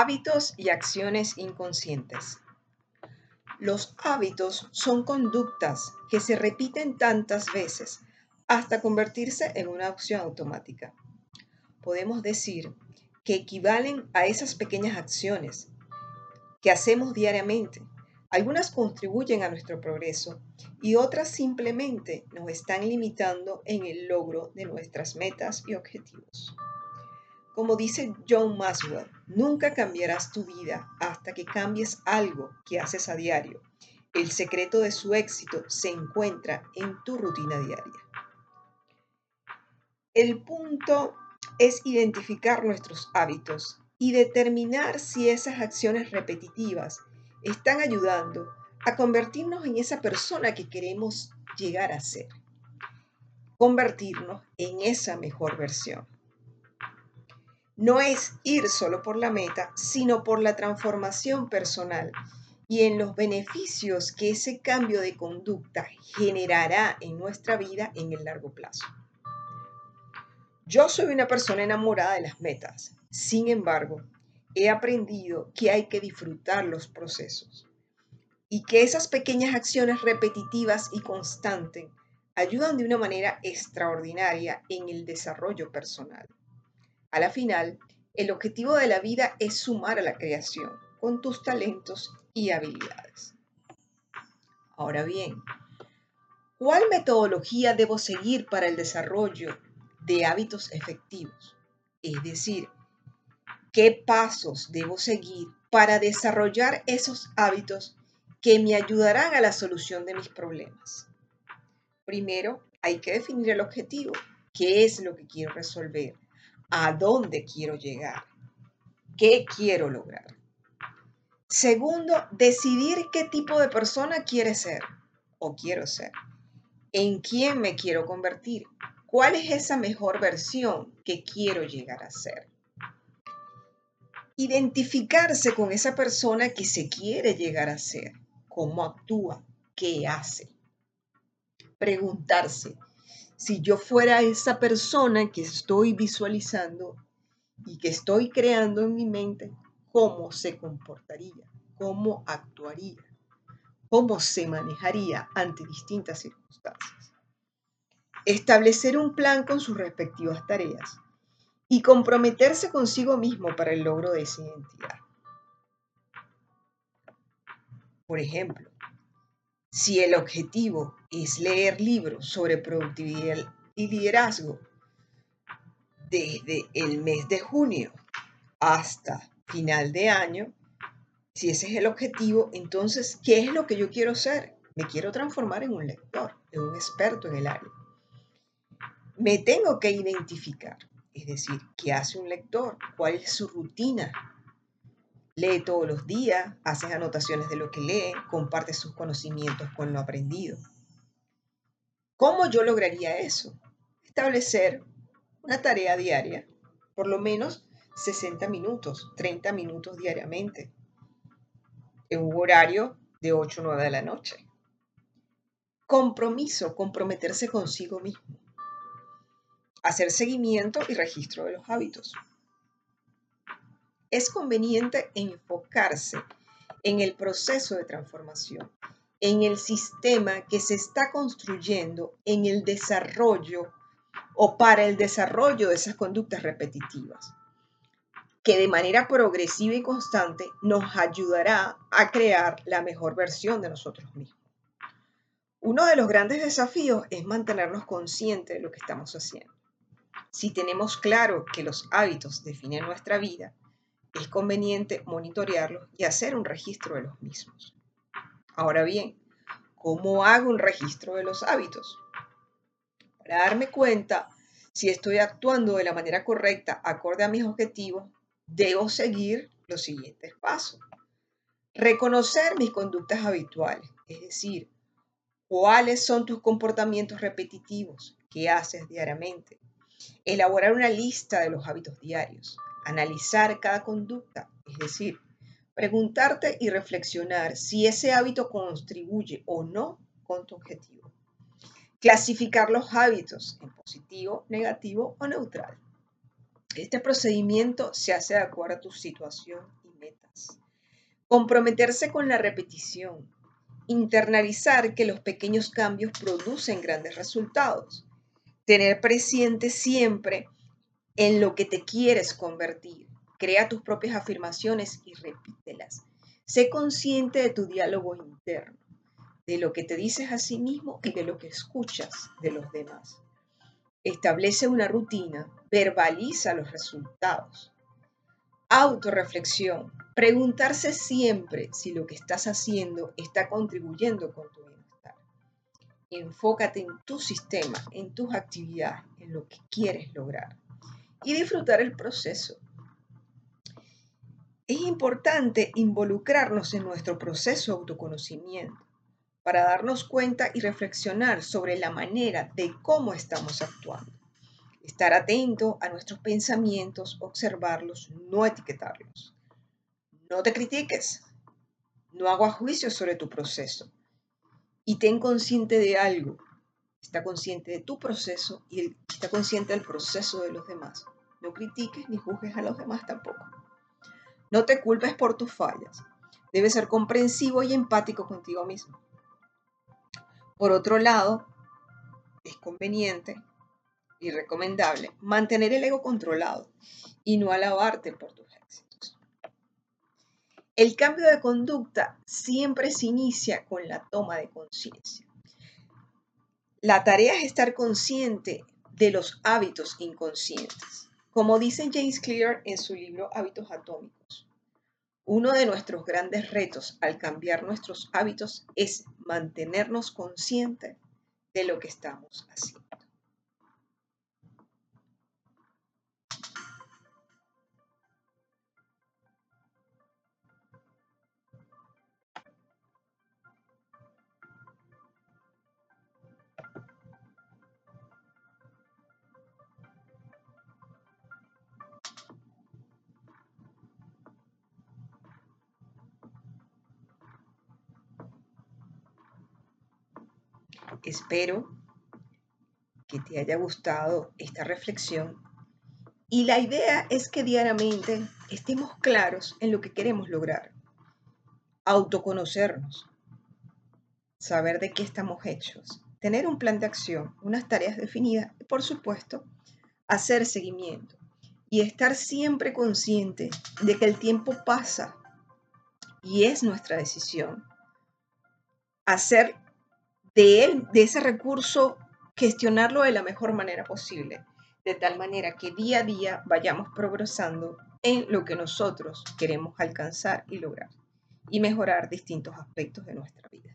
Hábitos y acciones inconscientes. Los hábitos son conductas que se repiten tantas veces hasta convertirse en una acción automática. Podemos decir que equivalen a esas pequeñas acciones que hacemos diariamente. Algunas contribuyen a nuestro progreso y otras simplemente nos están limitando en el logro de nuestras metas y objetivos. Como dice John Maswell, nunca cambiarás tu vida hasta que cambies algo que haces a diario. El secreto de su éxito se encuentra en tu rutina diaria. El punto es identificar nuestros hábitos y determinar si esas acciones repetitivas están ayudando a convertirnos en esa persona que queremos llegar a ser. Convertirnos en esa mejor versión no es ir solo por la meta, sino por la transformación personal y en los beneficios que ese cambio de conducta generará en nuestra vida en el largo plazo. Yo soy una persona enamorada de las metas, sin embargo, he aprendido que hay que disfrutar los procesos y que esas pequeñas acciones repetitivas y constantes ayudan de una manera extraordinaria en el desarrollo personal. A la final, el objetivo de la vida es sumar a la creación con tus talentos y habilidades. Ahora bien, ¿cuál metodología debo seguir para el desarrollo de hábitos efectivos? Es decir, ¿qué pasos debo seguir para desarrollar esos hábitos que me ayudarán a la solución de mis problemas? Primero, hay que definir el objetivo. ¿Qué es lo que quiero resolver? A dónde quiero llegar, qué quiero lograr. Segundo, decidir qué tipo de persona quiere ser o quiero ser, en quién me quiero convertir, cuál es esa mejor versión que quiero llegar a ser. Identificarse con esa persona que se quiere llegar a ser, cómo actúa, qué hace. Preguntarse, si yo fuera esa persona que estoy visualizando y que estoy creando en mi mente, cómo se comportaría, cómo actuaría, cómo se manejaría ante distintas circunstancias. Establecer un plan con sus respectivas tareas y comprometerse consigo mismo para el logro de esa identidad. Por ejemplo, si el objetivo es leer libros sobre productividad y liderazgo desde el mes de junio hasta final de año, si ese es el objetivo, entonces, ¿qué es lo que yo quiero ser? Me quiero transformar en un lector, en un experto en el área. Me tengo que identificar, es decir, ¿qué hace un lector? ¿Cuál es su rutina? Lee todos los días, hace anotaciones de lo que lee, comparte sus conocimientos con lo aprendido. ¿Cómo yo lograría eso? Establecer una tarea diaria, por lo menos 60 minutos, 30 minutos diariamente, en un horario de 8 o 9 de la noche. Compromiso, comprometerse consigo mismo. Hacer seguimiento y registro de los hábitos es conveniente enfocarse en el proceso de transformación, en el sistema que se está construyendo en el desarrollo o para el desarrollo de esas conductas repetitivas, que de manera progresiva y constante nos ayudará a crear la mejor versión de nosotros mismos. Uno de los grandes desafíos es mantenernos conscientes de lo que estamos haciendo. Si tenemos claro que los hábitos definen nuestra vida, es conveniente monitorearlos y hacer un registro de los mismos. Ahora bien, ¿cómo hago un registro de los hábitos? Para darme cuenta si estoy actuando de la manera correcta, acorde a mis objetivos, debo seguir los siguientes pasos. Reconocer mis conductas habituales, es decir, cuáles son tus comportamientos repetitivos que haces diariamente. Elaborar una lista de los hábitos diarios analizar cada conducta, es decir, preguntarte y reflexionar si ese hábito contribuye o no con tu objetivo. Clasificar los hábitos en positivo, negativo o neutral. Este procedimiento se hace de acuerdo a tu situación y metas. Comprometerse con la repetición. Internalizar que los pequeños cambios producen grandes resultados. Tener presente siempre en lo que te quieres convertir. Crea tus propias afirmaciones y repítelas. Sé consciente de tu diálogo interno, de lo que te dices a sí mismo y de lo que escuchas de los demás. Establece una rutina, verbaliza los resultados. Autoreflexión. Preguntarse siempre si lo que estás haciendo está contribuyendo con tu bienestar. Enfócate en tu sistema, en tus actividades, en lo que quieres lograr. Y disfrutar el proceso. Es importante involucrarnos en nuestro proceso de autoconocimiento para darnos cuenta y reflexionar sobre la manera de cómo estamos actuando. Estar atento a nuestros pensamientos, observarlos, no etiquetarlos. No te critiques, no hagas juicios sobre tu proceso y ten consciente de algo. Está consciente de tu proceso y está consciente del proceso de los demás. No critiques ni juzgues a los demás tampoco. No te culpes por tus fallas. Debes ser comprensivo y empático contigo mismo. Por otro lado, es conveniente y recomendable mantener el ego controlado y no alabarte por tus éxitos. El cambio de conducta siempre se inicia con la toma de conciencia. La tarea es estar consciente de los hábitos inconscientes. Como dice James Clear en su libro Hábitos Atómicos, uno de nuestros grandes retos al cambiar nuestros hábitos es mantenernos conscientes de lo que estamos haciendo. Espero que te haya gustado esta reflexión. Y la idea es que diariamente estemos claros en lo que queremos lograr. Autoconocernos, saber de qué estamos hechos, tener un plan de acción, unas tareas definidas y por supuesto hacer seguimiento. Y estar siempre consciente de que el tiempo pasa y es nuestra decisión hacer de él, de ese recurso, gestionarlo de la mejor manera posible, de tal manera que día a día vayamos progresando en lo que nosotros queremos alcanzar y lograr y mejorar distintos aspectos de nuestra vida.